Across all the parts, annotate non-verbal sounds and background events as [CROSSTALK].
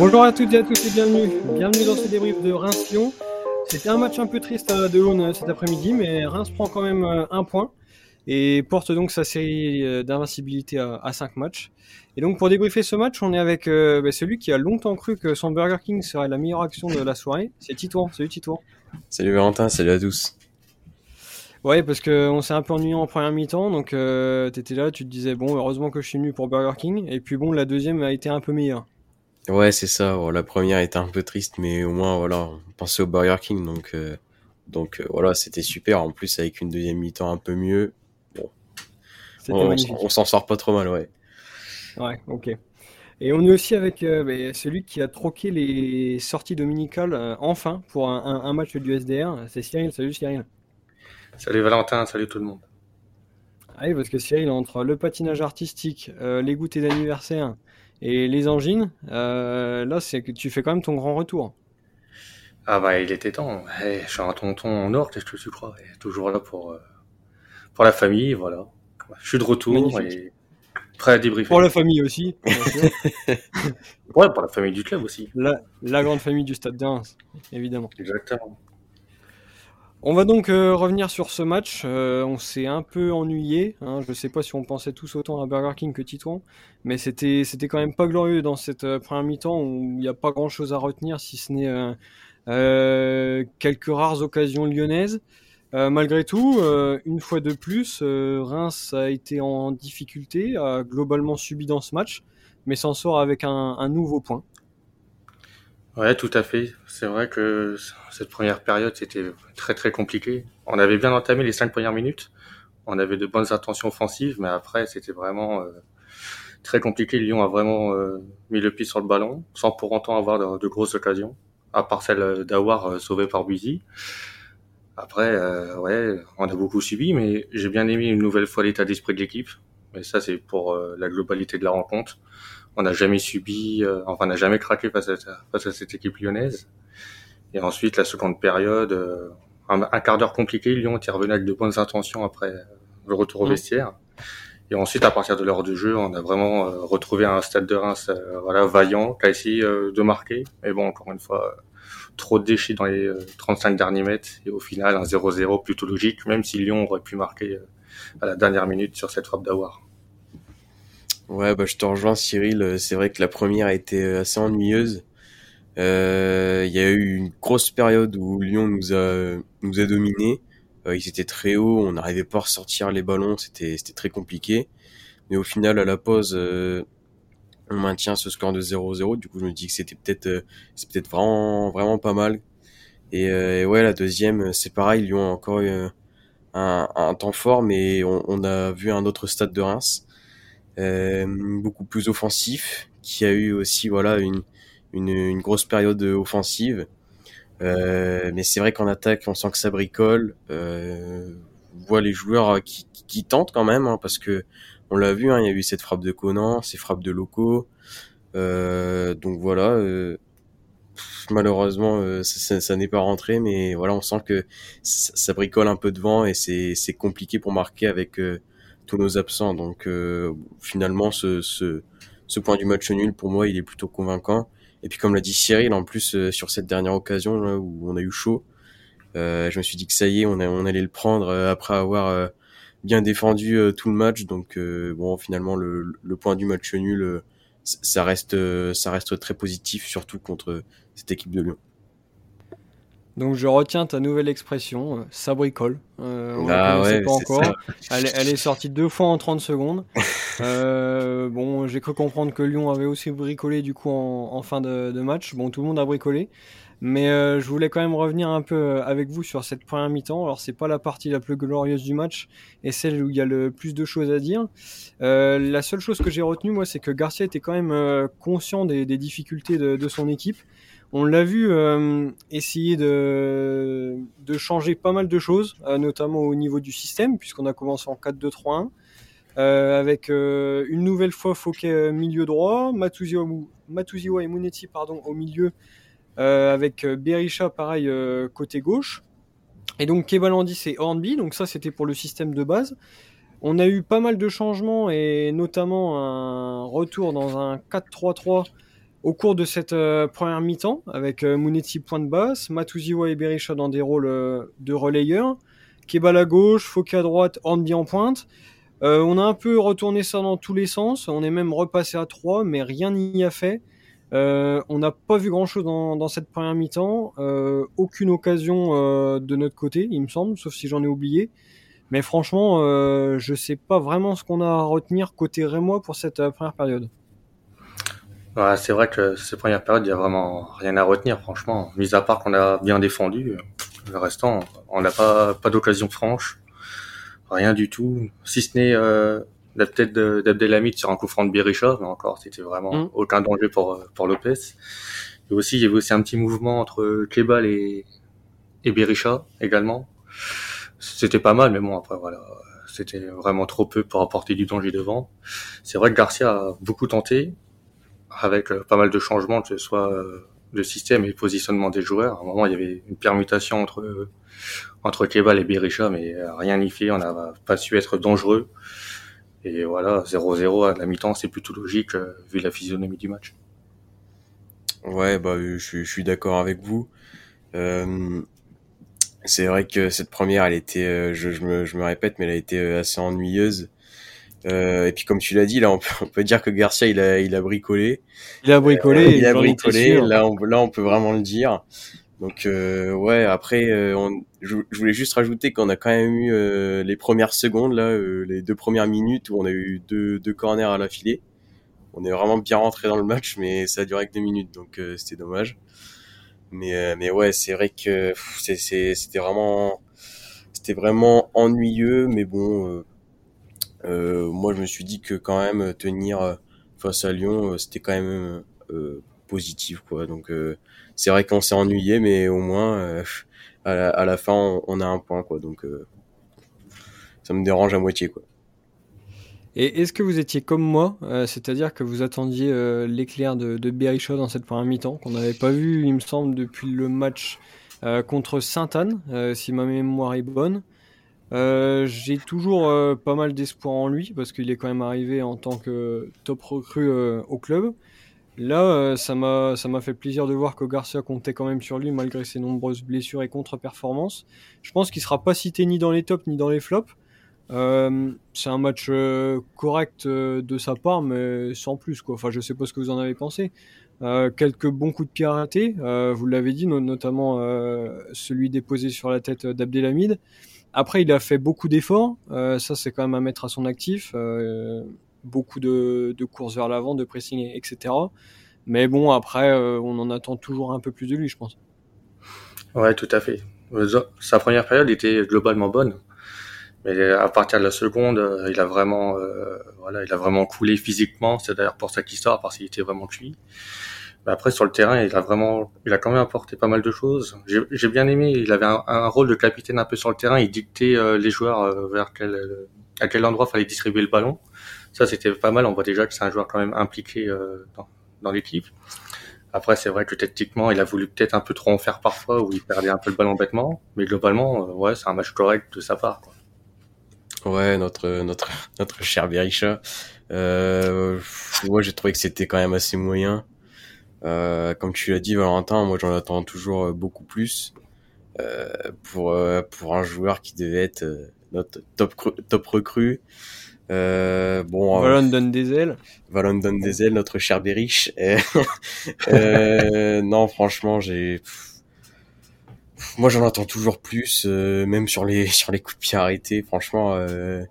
Bonjour à toutes et à tous et bienvenue. Bienvenue dans ce débrief de Reims-Lyon. C'était un match un peu triste à De cet après-midi, mais Reims prend quand même euh, un point et porte donc sa série euh, d'invincibilité à, 5 matchs. Et donc pour débriefer ce match, on est avec euh, bah, celui qui a longtemps cru que son Burger King serait la meilleure action de la soirée. C'est Titouan. Salut Titouan. Salut Valentin, salut à tous. Ouais, parce qu'on s'est un peu ennuyé en première mi-temps, donc tu t'étais là, tu te disais bon, heureusement que je suis venu pour Burger King, et puis bon, la deuxième a été un peu meilleure. Ouais, c'est ça. la première était un peu triste, mais au moins, voilà, on pensait au Burger King, donc, euh, donc euh, voilà, c'était super. En plus, avec une deuxième mi-temps un peu mieux, bon, on, s'en sort pas trop mal, ouais. Ouais, ok. Et on est aussi avec euh, bah, celui qui a troqué les sorties dominicales enfin pour un, match du SDR. C'est Cyril. Salut Cyril. Salut Valentin, salut tout le monde. Ah oui, parce que Cyril, entre le patinage artistique, les goûters d'anniversaire, et les angines, euh, là, c'est que tu fais quand même ton grand retour. Ah bah, il était temps. Eh, je suis un tonton en or, qu'est-ce que tu crois? Toujours là pour, euh, pour la famille, voilà. Je suis de retour et prêt à débriefer. Pour la famille aussi. [LAUGHS] ouais, pour la famille du club aussi. La, la grande famille du Stade de Reims, évidemment. Exactement. On va donc euh, revenir sur ce match. Euh, on s'est un peu ennuyé. Hein. Je ne sais pas si on pensait tous autant à Burger King que Titouan, mais c'était quand même pas glorieux dans cette euh, première mi-temps où il n'y a pas grand chose à retenir si ce n'est quelques rares occasions lyonnaises. malgré tout, une fois de plus, Reims a été en difficulté, a globalement subi dans ce match, mais s'en sort avec un nouveau point. Ouais, tout à fait. C'est vrai que cette première période, c'était très très compliqué. On avait bien entamé les cinq premières minutes. On avait de bonnes intentions offensives, mais après, c'était vraiment euh, très compliqué. Lyon a vraiment euh, mis le pied sur le ballon, sans pour autant avoir de, grosses occasions, à part celle d'avoir euh, sauvé par Buzy. Après, ouais, on a beaucoup subi, mais j'ai bien aimé une nouvelle fois l'état d'esprit de l'équipe. Mais ça, c'est pour la globalité de la rencontre on n'a jamais subi, euh, enfin, on n'a jamais craqué face à, face à cette équipe lyonnaise. Et ensuite, la seconde période, euh, un, quart d'heure compliqué, Lyon était revenu avec de bonnes intentions après le retour au mmh. vestiaire. Et ensuite, à partir de l'heure de jeu, on a vraiment euh, retrouvé un stade de Reims voilà, vaillant, qui a essayé de marquer. Mais bon, encore une fois, trop de déchets dans les 35 derniers mètres. Et au final, un 0-0 plutôt logique, même si Lyon aurait pu marquer à la dernière minute sur cette frappe d'Awar. Ouais, bah, je te rejoins, Cyril. Euh, c'est vrai que la première a été euh, assez ennuyeuse. Euh, il y a eu une grosse période où Lyon nous a nous a dominé. ils étaient très hauts, on n'arrivait pas à ressortir les ballons, c'était très compliqué. Mais au final, à la pause, on maintient ce score de 0-0. Du coup, je me dis que c'était peut-être c'est peut-être vraiment vraiment pas mal. Et, et, ouais, la deuxième, c'est pareil. Lyon a encore eu un, un temps fort, mais on, a vu un autre stade de Reims. Euh, beaucoup plus offensif, qui a eu aussi voilà une, une, une grosse période offensive. Euh, mais c'est vrai qu'en attaque, on sent que ça bricole. Euh, on voit les joueurs qui, qui tentent quand même, hein, parce que on l'a vu, hein, il y a eu cette frappe de Conan, ces frappes de locaux. Euh, donc voilà, euh, malheureusement, euh, ça, ça, n'est pas rentré, mais voilà, on sent que ça, ça bricole un peu devant et c'est compliqué pour marquer avec tous nos absents. Donc euh, finalement, ce, ce, ce, point du match nul, pour moi, il est plutôt convaincant. Et puis comme l'a dit Cyril, en plus, euh, sur cette dernière occasion là, où on a eu chaud, euh, je me suis dit que ça y est, on, on allait le prendre après avoir bien défendu tout le match. Donc bon, finalement, le, le, point du match nul, ça reste, ça reste très positif, surtout contre cette équipe de Lyon. Donc je retiens ta nouvelle expression, euh, ça bricole. Euh, on ah ouais, pas encore. Elle, elle, est sortie deux fois en 30 secondes. [LAUGHS] euh, bon, j'ai cru comprendre que Lyon avait aussi bricolé du coup en, en fin de, de, match. Bon, tout le monde a bricolé. Mais euh, je voulais quand même revenir un peu avec vous sur cette première mi-temps. Alors c'est pas la partie la plus glorieuse du match et celle où il y a le plus de choses à dire. Euh, la seule chose que j'ai retenue moi, c'est que Garcia était quand même conscient des, des difficultés de, de, son équipe. On l'a vu euh, essayer de, changer pas mal de choses, euh, notamment au niveau du système, puisqu'on a commencé en 4-2-3-1, euh, avec une nouvelle fois Fouquet milieu droit, Matuziwa et Munetti pardon, au milieu, avec Berisha pareil côté gauche, et donc Kebalandis et Hornby, donc ça c'était pour le système de base. On a eu pas mal de changements et notamment un retour dans un 4-3-3 au cours de cette euh, première mi-temps, avec euh, Mouneti point de basse, Matuziwa et Berisha dans des rôles euh, de relayeurs, Kebal à gauche, Foucault à droite, Hornby en pointe. on a un peu retourné ça dans tous les sens, on est même repassé à 3, mais rien n'y a fait. on n'a pas vu grand-chose dans, cette première mi-temps, aucune occasion de notre côté, il me semble, sauf si j'en ai oublié. Mais franchement, je sais pas vraiment ce qu'on a à retenir côté Rémois pour cette première période c'est vrai que ces premières périodes, il y a vraiment rien à retenir, franchement. Mis à part qu'on a bien défendu, le restant, on n'a pas, pas d'occasion franche. Rien du tout. Si ce n'est euh, la tête d'Abdelhamid sur un coup franc de Berisha, mais encore, c'était vraiment mm. aucun danger pour, pour Lopez. Et aussi, il y avait aussi un petit mouvement entre Kebal et, et Berisha également. C'était pas mal, mais bon, après, voilà. C'était vraiment trop peu pour apporter du danger devant. C'est vrai que Garcia a beaucoup tenté, avec euh, pas mal de changements, que ce soit euh, le système et positionnement des joueurs. À un moment, il y avait une permutation entre euh, entre Kebal et Berisha, mais rien n'y fait. On n'a pas su être dangereux. Et voilà, 0-0 à la mi-temps, c'est plutôt logique vu la physionomie du match. Ouais, bah, je, suis d'accord avec vous. Euh, c'est vrai que cette première, elle était, je, je, me, je me répète, mais elle a été assez ennuyeuse. Euh, et puis comme tu l'as dit, là on peut, [LAUGHS] on peut, dire que Garcia il a, il a bricolé. Il a bricolé. Euh, il a bricolé. Là on, là on peut vraiment le dire. Donc euh, ouais, après euh, on, je, voulais juste rajouter qu'on a quand même eu euh, les premières secondes là, les deux premières minutes où on a eu deux, deux corners à la filée. On est vraiment bien rentré dans le match, mais ça a duré que deux minutes, donc c'était dommage. Mais mais ouais, c'est vrai que c'était vraiment c'était vraiment ennuyeux, mais bon euh, moi, je me suis dit que quand même tenir euh, face à Lyon, euh, c'était quand même positif, quoi. Donc, c'est vrai qu'on s'est ennuyé, mais au moins, à la, fin, on, a un point, quoi. Donc, ça me dérange à moitié, quoi. Et est-ce que vous étiez comme moi, c'est-à-dire que vous attendiez l'éclair de, de dans cette première mi-temps, qu'on n'avait pas vu, il me semble, depuis le match contre Sainte-Anne, si ma mémoire est bonne? Euh, j'ai toujours euh, pas mal d'espoir en lui parce qu'il est quand même arrivé en tant que top recrue euh, au club. Là, ça m'a ça m'a fait plaisir de voir que Garcia comptait quand même sur lui malgré ses nombreuses blessures et contre-performances. Je pense qu'il sera pas cité ni dans les tops ni dans les flops. c'est un match correct de sa part, mais sans plus quoi. Enfin, je sais pas ce que vous en avez pensé. quelques bons coups de pied arrêtés, vous l'avez dit, notamment celui déposé sur la tête d'Abdelhamid. Après, il a fait beaucoup d'efforts. Euh, ça, c'est quand même à mettre à son actif. Euh, beaucoup de, de, courses vers l'avant, de pressing, etc. Mais bon, après, euh, on en attend toujours un peu plus de lui, je pense. Ouais, tout à fait. Sa première période était globalement bonne. Mais à partir de la seconde, il a vraiment, voilà, il a vraiment coulé physiquement. C'est d'ailleurs pour ça qu'il sort, parce qu'il était vraiment cuit après sur le terrain, il a vraiment, il a quand même apporté pas mal de choses. J'ai bien aimé. Il avait un, rôle de capitaine un peu sur le terrain. Il dictait euh, les joueurs euh, vers quel à quel endroit fallait distribuer le ballon. Ça c'était pas mal. On voit déjà que c'est un joueur quand même impliqué euh, dans, dans l'équipe. Après c'est vrai que tactiquement, il a voulu peut-être un peu trop en faire parfois où il perdait un peu le ballon bêtement. Mais globalement, ouais, c'est un match correct de sa part. Quoi. Ouais, notre notre [LAUGHS] notre cher Berisha. Euh, moi j'ai trouvé que c'était quand même assez moyen. Euh, comme tu l'as dit, Valentin, moi j'en attends toujours euh, beaucoup plus euh, pour euh, pour un joueur qui devait être notre top top recrue. Euh, bon, Valon donne des ailes. Valon donne des ailes, notre cher Berich. [LAUGHS] euh, non, franchement, j'ai. Moi, j'en attends toujours plus, même sur les sur les coups de pied arrêtés. Franchement, euh,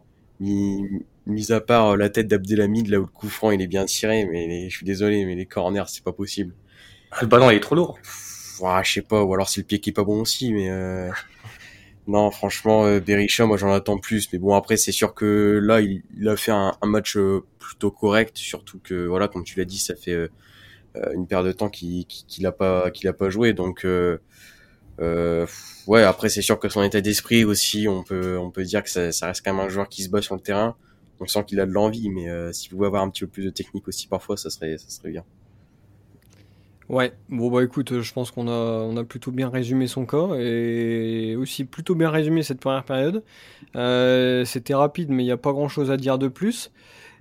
mis à part euh, la tête d'Abdelhamid, là où le coup franc il est bien tiré, mais je suis désolé, mais les corners c'est pas possible. Le ballon il est trop lourd. je sais pas, ou alors c'est le pied qui est pas bon aussi, mais euh... [LAUGHS] non, franchement, euh, Berisha, moi j'en attends plus, mais bon après c'est sûr que là il, a fait un, match euh, plutôt correct, surtout que voilà, comme tu l'as dit, ça fait euh, une paire de temps qu'il qu'il a pas qu'il a pas joué, donc ouais, après c'est sûr que son état d'esprit aussi, on peut on peut dire que ça, ça reste quand même un joueur qui se bat sur le terrain on sent qu'il a de l'envie, mais euh, s'il pouvait avoir un petit peu plus de technique aussi parfois, ça serait, bien. Ouais, bon bah écoute, je pense qu'on a, plutôt bien résumé son cas et aussi plutôt bien résumé cette première période. Euh, c'était rapide, mais il n'y a pas grand chose à dire de plus.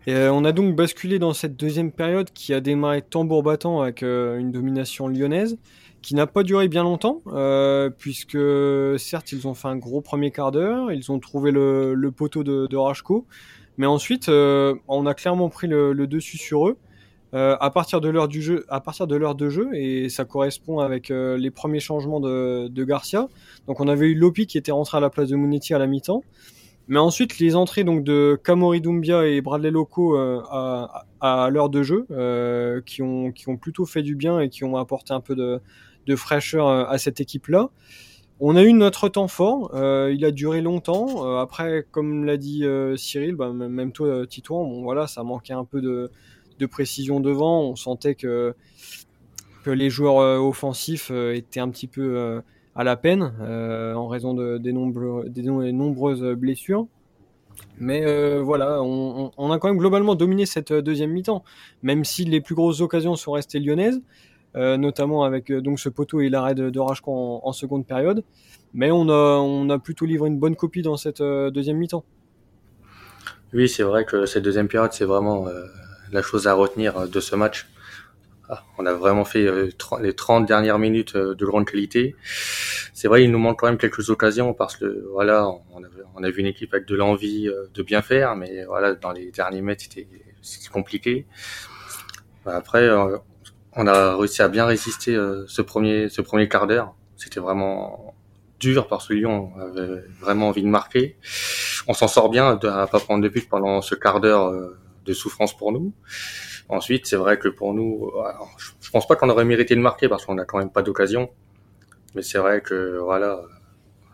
Et, on a donc basculé dans cette deuxième période qui a démarré tambour battant avec une domination lyonnaise qui n'a pas duré bien longtemps, euh, puisque certes ils ont fait un gros premier quart d'heure, ils ont trouvé le, le poteau de, de Rajko, mais ensuite euh, on a clairement pris le, dessus sur eux euh, à partir de l'heure du jeu, à partir de l'heure de jeu, et ça correspond avec euh, les premiers changements de, Garcia. Donc on avait eu Lopi qui était rentré à la place de Monetti à la mi-temps. Mais ensuite, les entrées donc de Kamori Doumbia et Bradley Loco à, l'heure de jeu, qui, ont, qui ont plutôt fait du bien et qui ont apporté un peu de, fraîcheur à cette équipe-là. On a eu notre temps fort, euh, il a duré longtemps. Euh, après, comme l'a dit Cyril, bah, même toi, Titouan, bon voilà, ça manquait un peu de, précision devant. On sentait que les joueurs offensifs étaient un petit peu à la peine en raison de, des, nombreuses blessures. Mais voilà, on, a quand même globalement dominé cette deuxième mi-temps, même si les plus grosses occasions sont restées lyonnaises. Euh, notamment avec euh, donc ce poteau et l'arrêt de, de en, en, seconde période. Mais on a, on a plutôt livré une bonne copie dans cette euh, deuxième mi-temps. Oui, c'est vrai que cette deuxième période, c'est vraiment la chose à retenir de ce match. Ah, on a vraiment fait les 30 dernières minutes de grande qualité. C'est vrai, il nous manque quand même quelques occasions parce que voilà, on a vu une équipe avec de l'envie de bien faire, mais voilà, dans les derniers mètres, c'était compliqué. Après, on a réussi à bien résister euh, ce premier ce premier quart d'heure. C'était vraiment dur parce que Lyon avait vraiment envie de marquer. On s'en sort bien à pas prendre de but pendant ce quart d'heure euh, de souffrance pour nous. Ensuite, c'est vrai que pour nous, je pense pas qu'on aurait mérité de marquer parce qu'on a quand même pas d'occasion. Mais c'est vrai que voilà,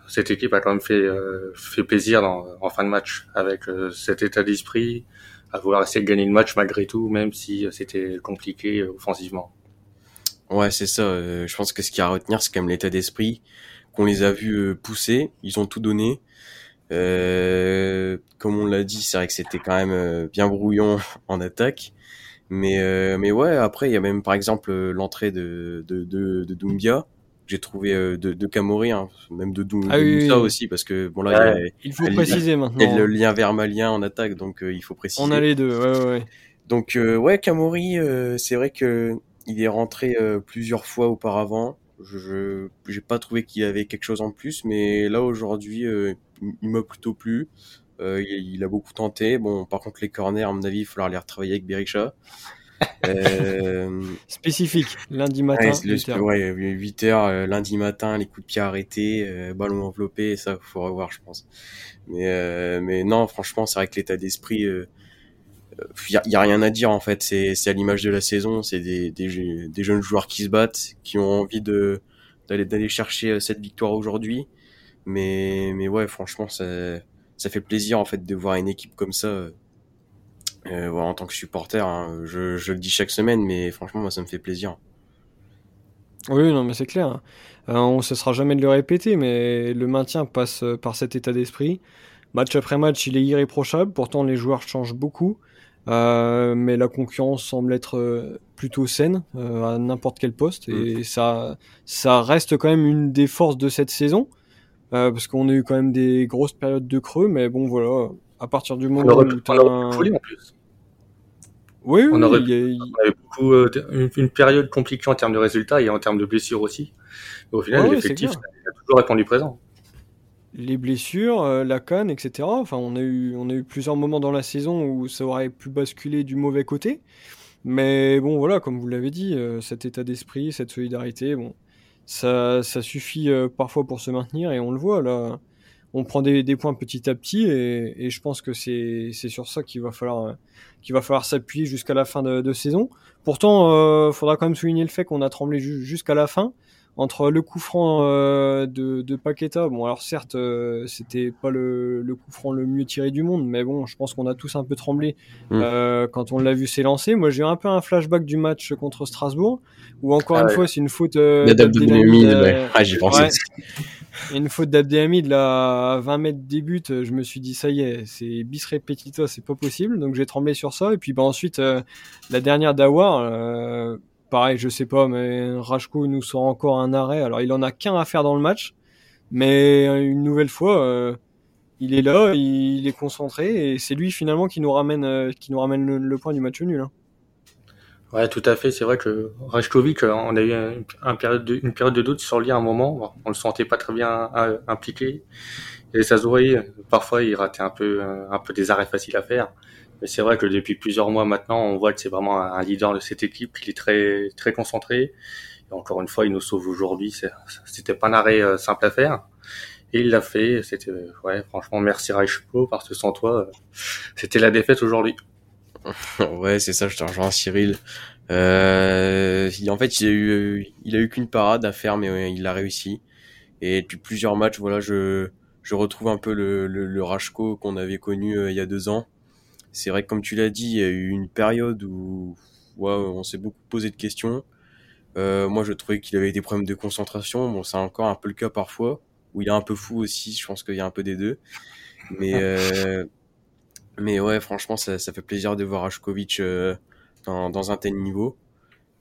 cette équipe a quand même fait euh, fait plaisir dans, en fin de match avec cet état d'esprit, à vouloir essayer de gagner le match malgré tout, même si c'était compliqué offensivement. Ouais, c'est ça. Euh, je pense que ce qu'il y a à retenir, c'est quand même l'état d'esprit qu'on les a vus euh, pousser. Ils ont tout donné. Euh, comme on l'a dit, c'est vrai que c'était quand même bien brouillon [LAUGHS] en attaque. Mais mais ouais, après il y a même par exemple l'entrée de de de, de Doumbia j'ai trouvé de, de Camori, hein, même de, Doumbia ah aussi, parce que bon là, il, faut préciser maintenant. Il y a le lien vers Malien en attaque, donc il faut préciser. On a les deux, ouais ouais. Donc ouais, Camori, c'est vrai que il est rentré euh, plusieurs fois auparavant. Je j'ai pas trouvé qu'il avait quelque chose en plus, mais là aujourd'hui, euh, il m'a plutôt plu. Euh, il, il, a beaucoup tenté. Bon, par contre, les corners, à mon avis, il va falloir les retravailler avec Berisha. [LAUGHS] euh... Spécifique, lundi matin. Ouais, 8 heures, lundi matin, les coups de pied arrêtés, ballon enveloppé, ça, faut revoir, je pense. Mais, mais non, franchement, c'est vrai que l'état d'esprit, il y, a rien à dire en fait. C'est à l'image de la saison. C'est des, jeunes joueurs qui se battent, qui ont envie d'aller chercher euh, cette victoire aujourd'hui. Mais ouais, franchement, ça fait plaisir en fait de voir une équipe comme ça. Euh, euh en tant que supporter, hein. je, le dis chaque semaine, mais franchement, moi, ça me fait plaisir. Oui, non, mais c'est clair. Euh, on ne cessera jamais de le répéter, mais le maintien passe par cet état d'esprit. Match après match, il est irréprochable. Pourtant, les joueurs changent beaucoup. Euh, mais la concurrence semble être euh, plutôt saine euh, à n'importe quel poste et mm. ça ça reste quand même une des forces de cette saison parce qu'on a eu quand même des grosses périodes de creux mais bon voilà à partir du moment où tu en plus. Oui, on, aurait, beaucoup une, période compliquée en termes de résultats et en termes de blessures aussi. au final, l'effectif a toujours répondu présent les blessures, euh, la canne, etc. Enfin, on a, eu, on a eu plusieurs moments dans la saison où ça aurait pu basculer du mauvais côté. Mais bon, voilà, comme vous l'avez dit, euh, cet état d'esprit, cette solidarité, bon, ça, ça suffit euh, parfois pour se maintenir et on le voit là. On prend des, des points petit à petit et, et je pense que c'est sur ça qu'il va falloir falloir s'appuyer jusqu'à la fin de, de, saison. Pourtant, faudra quand même souligner le fait qu'on a tremblé jusqu'à la fin entre le coup franc euh, de, de Paqueta, bon alors certes euh, c'était pas le, le, coup franc le mieux tiré du monde, mais bon je pense qu'on a tous un peu tremblé mm. euh, quand on l'a vu s'élancer. Moi j'ai eu un peu un flashback du match contre Strasbourg, où encore ah une fois c'est une faute euh, d'Abdelhamid. Euh, ah j'y pensais. une faute d'Abdelhamid là à 20 mètres des buts, je me suis dit ça y est, c'est bis repetito, c'est pas possible, donc j'ai tremblé sur ça. Et puis bah ensuite la dernière d'Awar pareil, je sais pas, mais Rajko nous sort encore un arrêt. Alors il en a qu'un à faire dans le match, mais une nouvelle fois, euh, il est là, il, est concentré et c'est lui finalement qui nous ramène, qui nous ramène le, point du match nul. Hein. Ouais, tout à fait. C'est vrai que Rajkovic, on a eu un, période de, une période de doute sur lui à un moment. On le sentait pas très bien impliqué. Et ça se voyait. Parfois, il ratait un peu, un peu des arrêts faciles à faire. Mais c'est vrai que depuis plusieurs mois maintenant, on voit que c'est vraiment un leader de cette équipe, qu'il est très, très concentré. Et encore une fois, il nous sauve aujourd'hui. C'était pas un arrêt euh, simple à faire. Et il l'a fait. C'était, ouais, franchement, merci Reichpo, parce que sans toi, c'était la défaite aujourd'hui. [LAUGHS] ouais, c'est ça, je te rejoins Cyril. Euh, en fait, il a eu, il a eu qu'une parade à faire, mais il l'a réussi. Et depuis plusieurs matchs, voilà, je, je retrouve un peu le, le, le Rachko qu'on avait connu euh, il y a deux ans. C'est vrai que comme tu l'as dit, il y a eu une période où on s'est beaucoup posé de questions. Euh, moi, je trouvais qu'il avait des problèmes de concentration. Bon, c'est encore un peu le cas parfois, où il est un peu fou aussi. Je pense qu'il y a un peu des deux. Mais, [LAUGHS] euh, mais ouais, franchement, ça, ça fait plaisir de voir Ashkovic euh, dans, dans un tel niveau.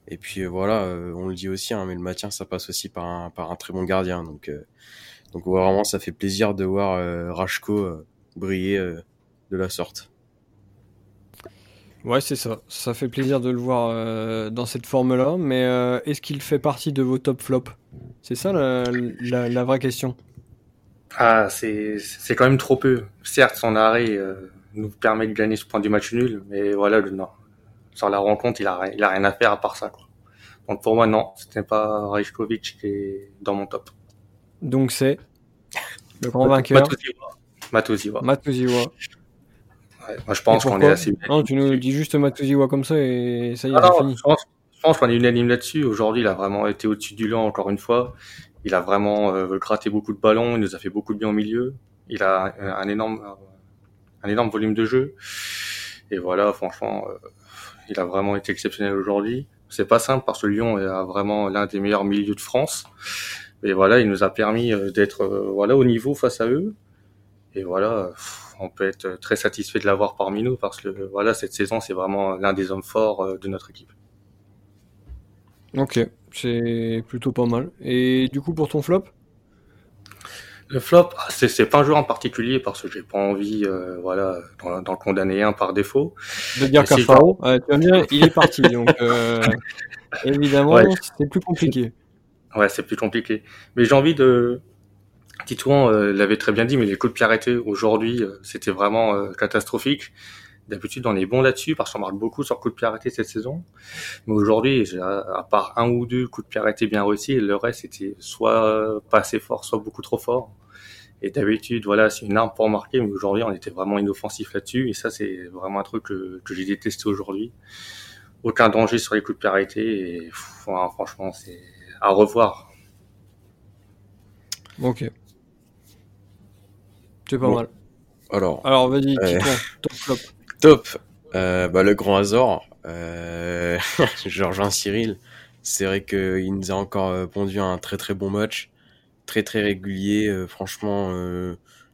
Et puis euh, voilà, euh, on le dit aussi, hein, mais le maintien, ça passe aussi par un, par un très bon gardien. Donc, donc vraiment, ça fait plaisir de voir Rachko briller de la sorte. Ouais, c'est ça. Ça fait plaisir de le voir dans cette forme-là. Mais est-ce qu'il fait partie de vos top flops? C'est ça la, la, la, vraie question. Ah, c'est quand même trop peu. Certes, son arrêt nous permet de gagner ce point du match nul, mais voilà, le, non. Sur la rencontre, il a, il a rien à faire à part ça. Quoi. Donc pour moi, non, ce n'est pas Rajkovic qui est dans mon top. Donc c'est [LAUGHS] le grand vainqueur Matuziwa. Matuziwa. Ouais, moi, je pense qu'on est assez. Non, tu nous dis juste Matuziwa comme ça et ça y est, ah fini. Je pense, pense qu'on est unanime là-dessus. Aujourd'hui, il a vraiment été au-dessus du lot encore une fois. Il a vraiment euh, gratté beaucoup de ballons. Il nous a fait beaucoup de bien au milieu. Il a un énorme un énorme volume de jeu. Et voilà, franchement, euh, il a vraiment été exceptionnel aujourd'hui. C'est pas simple parce que Lyon a vraiment l'un des meilleurs milieux de France. Et voilà, il nous a permis euh, d'être euh, voilà au niveau face à eux. Et voilà, on peut être très satisfait de l'avoir parmi nous parce que voilà, cette saison, c'est vraiment l'un des hommes forts de notre équipe. Ok, c'est plutôt pas mal. Et du coup, pour ton flop? Le flop, ah, c'est pas un joueur en particulier parce que j'ai pas envie, euh, voilà, d'en condamner un par défaut. De dire Cafaro, tu vas bien, il est parti, donc euh, [LAUGHS] évidemment, c'est plus compliqué. Ouais, c'est plus compliqué. Mais j'ai envie de, Titouan euh, l'avait très bien dit, mais les coups de pied arrêtés aujourd'hui, c'était vraiment catastrophique. D'habitude, on est bon là-dessus parce qu'on marque beaucoup sur coups de pied arrêtés cette saison. Mais aujourd'hui, à part un ou deux coups de pied arrêtés bien réussis, le reste c'était soit pas assez fort, soit beaucoup trop fort. Et d'habitude, voilà, c'est une arme pour marquer, mais aujourd'hui, on était vraiment inoffensif là-dessus. Et ça, c'est vraiment un truc que, j'ai détesté aujourd'hui. Aucun danger sur les coups de pied arrêtés. Et franchement, c'est à revoir. Ok. C'est pas mal. Alors, Alors vas-y, euh... top flop. [LAUGHS] Top. Euh, bah, le grand Azor. Euh, [LAUGHS] rejoins Cyril. C'est vrai qu'il nous a encore euh, pondu un très très bon match. Très très régulier. Euh, franchement,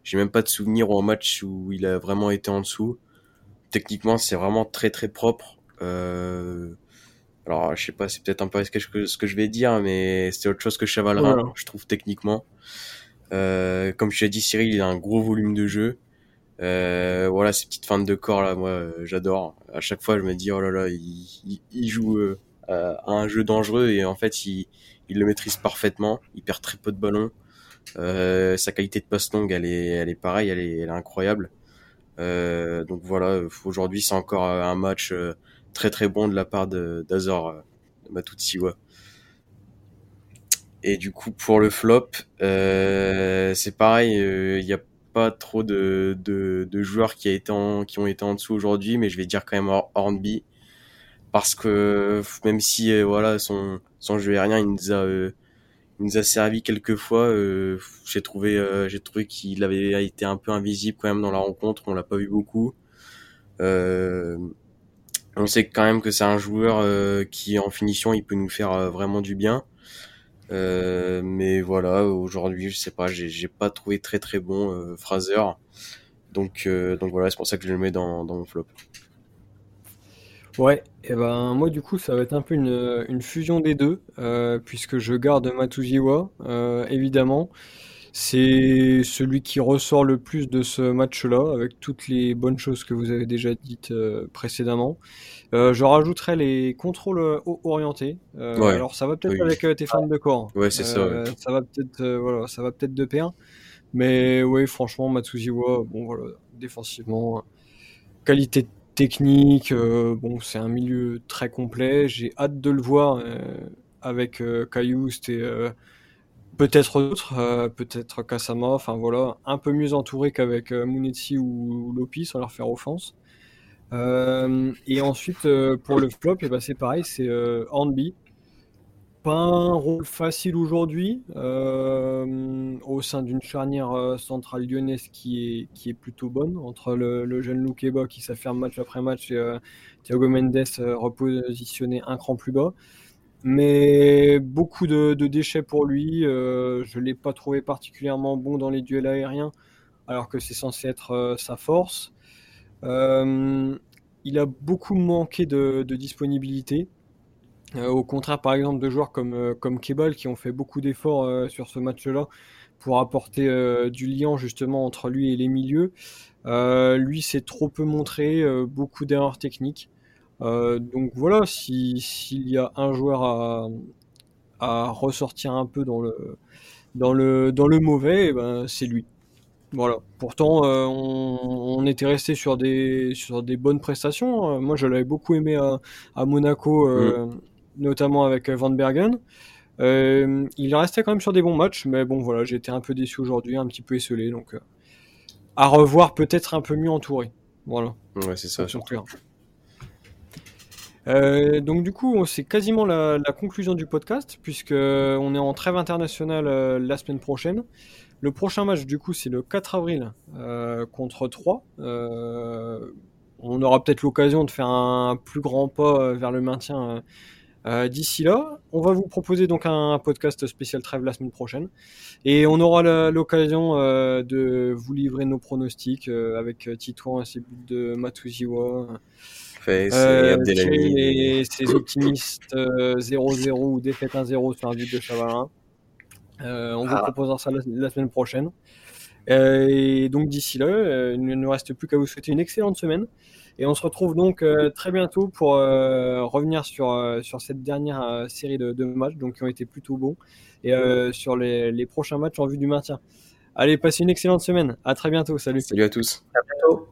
j'ai même pas de souvenir au match où il a vraiment été en dessous. Techniquement, c'est vraiment très très propre. Alors, je sais pas, c'est peut-être un peu ce que, je vais dire, mais c'est autre chose que Chavalrin, je trouve techniquement. Euh, comme je l'ai dit, Cyril, il a un gros volume de jeu. Euh, voilà, ces petites feintes de corps là, moi, euh, j'adore. À chaque fois, je me dis, oh là là, il, il, joue euh, à un jeu dangereux et en fait, il, il le maîtrise parfaitement. Il perd très peu de ballons. Euh, sa qualité de passe longue, elle est, elle est pareille, elle est, elle est incroyable. Donc voilà, aujourd'hui, c'est encore un match très très bon de la part d'Azor, de Matutsiwa. Et du coup, pour le flop, c'est pareil, il y a pas trop de, de, de joueurs qui, a été en, qui ont été en dessous aujourd'hui, mais je vais dire quand même Hornby. Parce que même si euh, voilà son son jeu aérien il nous a euh, il nous a servi quelques fois euh, j'ai trouvé euh, j'ai trouvé qu'il avait été un peu invisible quand même dans la rencontre. On l'a pas vu beaucoup. On sait quand même que c'est un joueur qui en finition il peut nous faire vraiment du bien euh, mais voilà, aujourd'hui, je sais pas, j'ai pas trouvé très très bon euh, Fraser. Donc, euh, donc voilà, c'est pour ça que je le mets dans, mon flop. Ouais, et ben moi du coup ça va être un peu une, une fusion des deux, puisque je garde Matuziwa, évidemment. C'est celui qui ressort le plus de ce match-là, avec toutes les bonnes choses que vous avez déjà dites précédemment. je rajouterai les contrôles orientés. Alors ça va peut-être avec tes fans de corps. Ouais, c'est ça. Ça va peut-être, voilà, ça va peut-être de pair. Mais oui, franchement, Matsuziwa, bon voilà, défensivement, qualité technique, euh, bon, c'est un milieu très complet. J'ai hâte de le voir euh, avec euh, et peut-être d'autres, peut-être Kasama. Enfin voilà, un peu mieux entouré qu'avec Munetsi ou Lopi, sans leur faire offense. et ensuite, pour le flop, et eh ben, c'est pareil, c'est Hornby pas un rôle facile aujourd'hui euh, au sein d'une charnière euh, centrale lyonnaise qui est, qui est plutôt bonne entre le, jeune Loukeba qui s'affirme match après match et euh, Thiago Mendes repositionné un cran plus bas. Mais beaucoup de, déchets pour lui. je ne l'ai pas trouvé particulièrement bon dans les duels aériens alors que c'est censé être sa force. il a beaucoup manqué de disponibilité. Euh, au contraire, par exemple, de joueurs comme, euh, comme Kebal qui ont fait beaucoup d'efforts euh, sur ce match-là pour apporter du lien justement entre lui et les milieux. lui, c'est trop peu montré, beaucoup d'erreurs techniques. Donc voilà, s'il y a un joueur à, à, ressortir un peu dans le, dans le, dans le mauvais, eh ben, c'est lui. Voilà. Pourtant, on, on, était resté sur des, sur des bonnes prestations. moi, je l'avais beaucoup aimé à, à Monaco. Mm notamment avec euh, Van Bergen. Euh, il restait quand même sur des bons matchs, mais bon voilà, j'ai été un peu déçu aujourd'hui, un petit peu esselé, donc euh, à revoir peut-être un peu mieux entouré. Voilà. Ouais, c'est ça, surtout. Donc du coup, c'est quasiment la, conclusion du podcast, puisque on est en trêve internationale la semaine prochaine. Le prochain match, du coup, c'est le 4 avril contre 3. on aura peut-être l'occasion de faire un plus grand pas vers le maintien euh, d'ici là, on va vous proposer donc un podcast spécial trêve la semaine prochaine et on aura l'occasion euh, de vous livrer nos pronostics euh, avec Titouan et ses buts de Matuziwa. et ses optimistes 0-0 ou défaite 1-0 sur un but de Chavalin. on vous ah. proposera ça la, semaine prochaine. et donc d'ici là, il ne nous reste plus qu'à vous souhaiter une excellente semaine. Et on se retrouve donc euh, très bientôt pour euh, revenir sur, euh, sur cette dernière série de, de, matchs donc, qui ont été plutôt bons et sur les, les prochains matchs en vue du maintien. Allez, passez une excellente semaine. À très bientôt. Salut. Salut à tous. À bientôt.